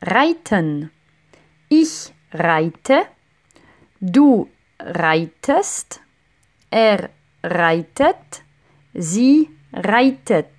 reiten. Ich reite, du reitest, er reitet, sie reitet.